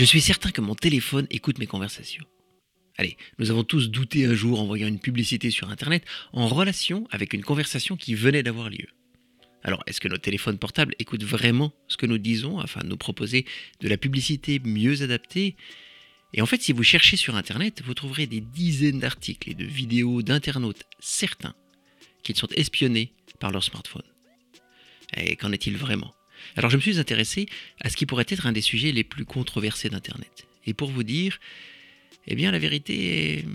Je suis certain que mon téléphone écoute mes conversations. Allez, nous avons tous douté un jour en voyant une publicité sur Internet en relation avec une conversation qui venait d'avoir lieu. Alors, est-ce que nos téléphones portables écoutent vraiment ce que nous disons afin de nous proposer de la publicité mieux adaptée? Et en fait, si vous cherchez sur Internet, vous trouverez des dizaines d'articles et de vidéos d'internautes certains qu'ils sont espionnés par leur smartphone. Et qu'en est-il vraiment? Alors je me suis intéressé à ce qui pourrait être un des sujets les plus controversés d'Internet. Et pour vous dire, eh bien la vérité est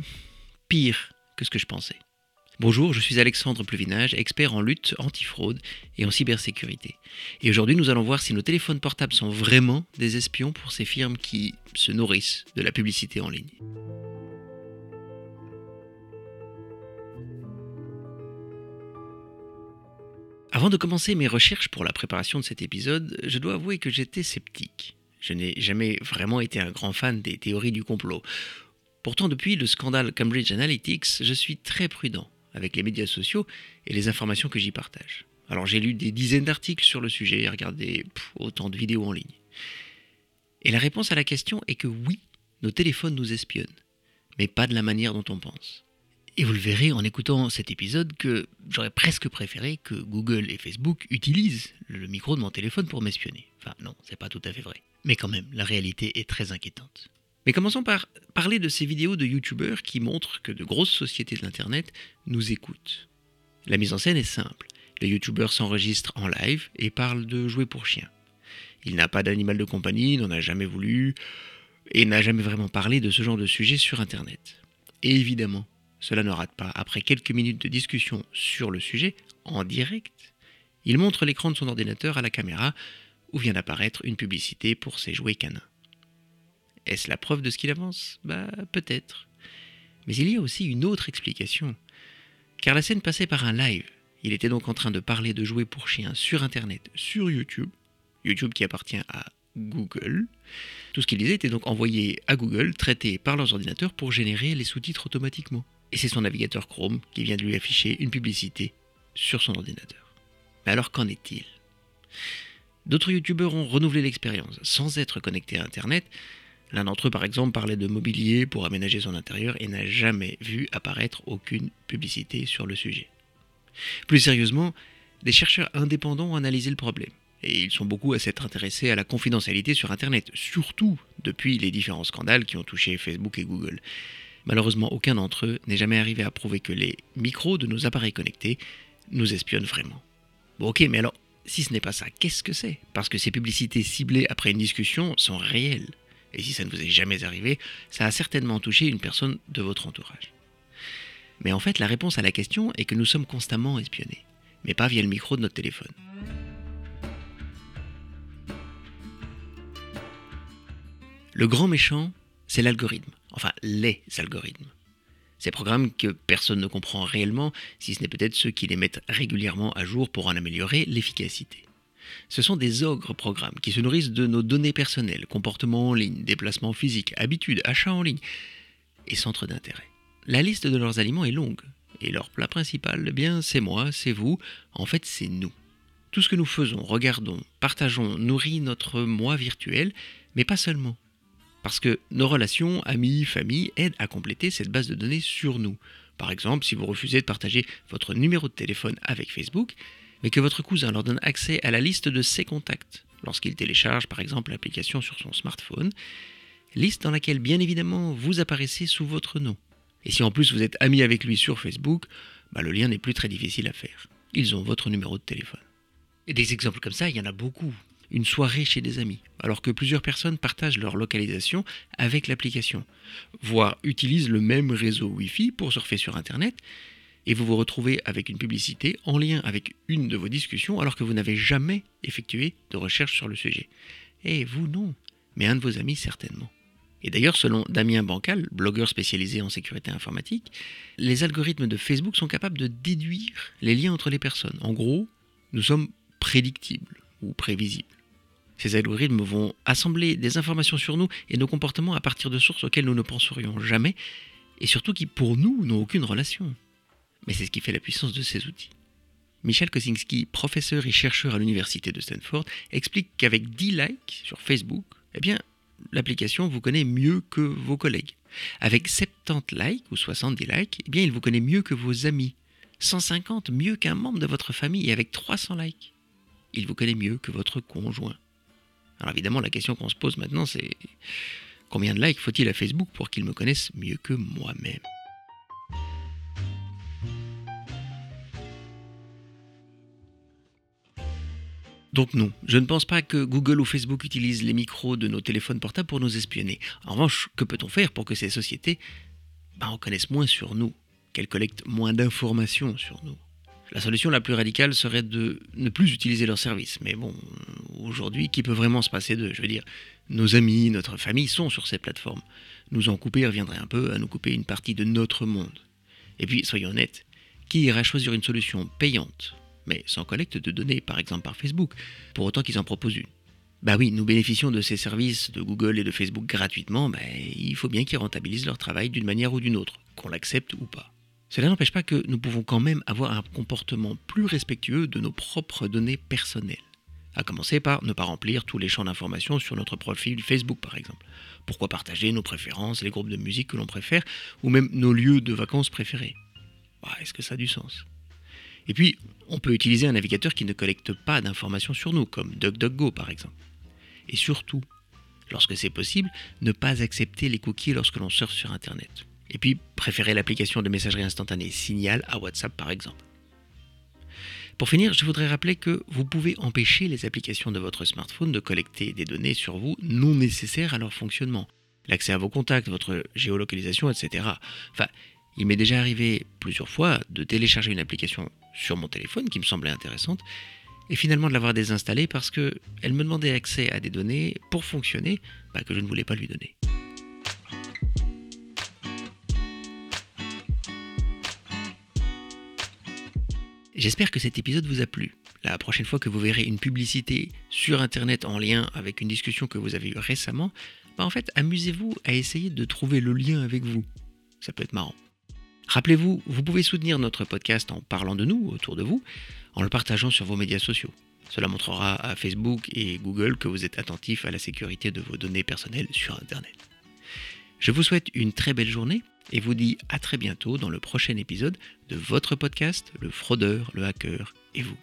pire que ce que je pensais. Bonjour, je suis Alexandre Pluvinage, expert en lutte antifraude et en cybersécurité. Et aujourd'hui, nous allons voir si nos téléphones portables sont vraiment des espions pour ces firmes qui se nourrissent de la publicité en ligne. Avant de commencer mes recherches pour la préparation de cet épisode, je dois avouer que j'étais sceptique. Je n'ai jamais vraiment été un grand fan des théories du complot. Pourtant, depuis le scandale Cambridge Analytics, je suis très prudent avec les médias sociaux et les informations que j'y partage. Alors j'ai lu des dizaines d'articles sur le sujet et regardé autant de vidéos en ligne. Et la réponse à la question est que oui, nos téléphones nous espionnent, mais pas de la manière dont on pense. Et vous le verrez en écoutant cet épisode que j'aurais presque préféré que Google et Facebook utilisent le micro de mon téléphone pour m'espionner. Enfin non, c'est pas tout à fait vrai. Mais quand même, la réalité est très inquiétante. Mais commençons par parler de ces vidéos de youtubeurs qui montrent que de grosses sociétés de l'internet nous écoutent. La mise en scène est simple. Le youtubeur s'enregistre en live et parle de jouer pour chien. Il n'a pas d'animal de compagnie, n'en a jamais voulu, et n'a jamais vraiment parlé de ce genre de sujet sur internet. Et évidemment, cela ne rate pas. Après quelques minutes de discussion sur le sujet, en direct, il montre l'écran de son ordinateur à la caméra où vient d'apparaître une publicité pour ses jouets canins. Est-ce la preuve de ce qu'il avance? Bah peut-être. Mais il y a aussi une autre explication. Car la scène passait par un live. Il était donc en train de parler de jouets pour chiens sur Internet, sur YouTube. YouTube qui appartient à Google. Tout ce qu'il disait était donc envoyé à Google, traité par leurs ordinateurs pour générer les sous-titres automatiquement et c'est son navigateur Chrome qui vient de lui afficher une publicité sur son ordinateur. Mais alors qu'en est-il? D'autres youtubeurs ont renouvelé l'expérience sans être connectés à Internet. L'un d'entre eux, par exemple, parlait de mobilier pour aménager son intérieur et n'a jamais vu apparaître aucune publicité sur le sujet. Plus sérieusement, des chercheurs indépendants ont analysé le problème. Et ils sont beaucoup à s'être intéressés à la confidentialité sur Internet, surtout depuis les différents scandales qui ont touché Facebook et Google. Malheureusement, aucun d'entre eux n'est jamais arrivé à prouver que les micros de nos appareils connectés nous espionnent vraiment. Bon ok, mais alors, si ce n'est pas ça, qu'est-ce que c'est? Parce que ces publicités ciblées après une discussion sont réelles. Et si ça ne vous est jamais arrivé, ça a certainement touché une personne de votre entourage. Mais en fait, la réponse à la question est que nous sommes constamment espionnés, mais pas via le micro de notre téléphone. Le grand méchant, c'est l'algorithme enfin les algorithmes. Ces programmes que personne ne comprend réellement, si ce n'est peut-être ceux qui les mettent régulièrement à jour pour en améliorer l'efficacité. Ce sont des ogres programmes qui se nourrissent de nos données personnelles, comportements en ligne, déplacements physiques, habitudes, achats en ligne et centres d'intérêt. La liste de leurs aliments est longue, et leur plat principal, eh bien, c'est moi, c'est vous, en fait, c'est nous. Tout ce que nous faisons, regardons, partageons, nourrit notre moi virtuel, mais pas seulement. Parce que nos relations, amis, famille, aident à compléter cette base de données sur nous. Par exemple, si vous refusez de partager votre numéro de téléphone avec Facebook, mais que votre cousin leur donne accès à la liste de ses contacts lorsqu'il télécharge par exemple l'application sur son smartphone, liste dans laquelle bien évidemment vous apparaissez sous votre nom. Et si en plus vous êtes ami avec lui sur Facebook, bah, le lien n'est plus très difficile à faire. Ils ont votre numéro de téléphone. Et des exemples comme ça, il y en a beaucoup une soirée chez des amis, alors que plusieurs personnes partagent leur localisation avec l'application, voire utilisent le même réseau Wi-Fi pour surfer sur Internet, et vous vous retrouvez avec une publicité en lien avec une de vos discussions alors que vous n'avez jamais effectué de recherche sur le sujet. Et vous non, mais un de vos amis certainement. Et d'ailleurs, selon Damien Bancal, blogueur spécialisé en sécurité informatique, les algorithmes de Facebook sont capables de déduire les liens entre les personnes. En gros, nous sommes prédictibles ou prévisibles. Ces algorithmes vont assembler des informations sur nous et nos comportements à partir de sources auxquelles nous ne penserions jamais, et surtout qui pour nous n'ont aucune relation. Mais c'est ce qui fait la puissance de ces outils. Michel Kosinski, professeur et chercheur à l'université de Stanford, explique qu'avec 10 likes sur Facebook, eh bien, l'application vous connaît mieux que vos collègues. Avec 70 likes ou 70 likes, eh bien, il vous connaît mieux que vos amis. 150 mieux qu'un membre de votre famille et avec 300 likes, il vous connaît mieux que votre conjoint. Alors évidemment, la question qu'on se pose maintenant, c'est combien de likes faut-il à Facebook pour qu'il me connaisse mieux que moi-même? Donc non, je ne pense pas que Google ou Facebook utilisent les micros de nos téléphones portables pour nous espionner. En revanche, que peut-on faire pour que ces sociétés bah, en connaissent moins sur nous, qu'elles collectent moins d'informations sur nous? La solution la plus radicale serait de ne plus utiliser leurs services. Mais bon, aujourd'hui, qui peut vraiment se passer d'eux Je veux dire, nos amis, notre famille sont sur ces plateformes. Nous en couper reviendrait un peu à nous couper une partie de notre monde. Et puis, soyons honnêtes, qui ira choisir une solution payante mais sans collecte de données, par exemple par Facebook, pour autant qu'ils en proposent une? Bah oui, nous bénéficions de ces services de Google et de Facebook gratuitement, mais il faut bien qu'ils rentabilisent leur travail d'une manière ou d'une autre, qu'on l'accepte ou pas. Cela n'empêche pas que nous pouvons quand même avoir un comportement plus respectueux de nos propres données personnelles. À commencer par ne pas remplir tous les champs d'information sur notre profil Facebook par exemple. Pourquoi partager nos préférences, les groupes de musique que l'on préfère, ou même nos lieux de vacances préférés? Bah, Est-ce que ça a du sens? Et puis, on peut utiliser un navigateur qui ne collecte pas d'informations sur nous, comme DuckDuckGo par exemple. Et surtout, lorsque c'est possible, ne pas accepter les cookies lorsque l'on surfe sur Internet. Et puis, préférer l'application de messagerie instantanée Signal à WhatsApp par exemple. Pour finir, je voudrais rappeler que vous pouvez empêcher les applications de votre smartphone de collecter des données sur vous non nécessaires à leur fonctionnement. L'accès à vos contacts, votre géolocalisation, etc. Enfin, il m'est déjà arrivé plusieurs fois de télécharger une application sur mon téléphone qui me semblait intéressante et finalement de l'avoir désinstallée parce qu'elle me demandait accès à des données pour fonctionner bah, que je ne voulais pas lui donner. J'espère que cet épisode vous a plu. La prochaine fois que vous verrez une publicité sur Internet en lien avec une discussion que vous avez eue récemment, bah amusez-vous à essayer de trouver le lien avec vous. Ça peut être marrant. Rappelez-vous, vous pouvez soutenir notre podcast en parlant de nous autour de vous, en le partageant sur vos médias sociaux. Cela montrera à Facebook et Google que vous êtes attentif à la sécurité de vos données personnelles sur Internet. Je vous souhaite une très belle journée et vous dis à très bientôt dans le prochain épisode de votre podcast Le fraudeur, le hacker et vous.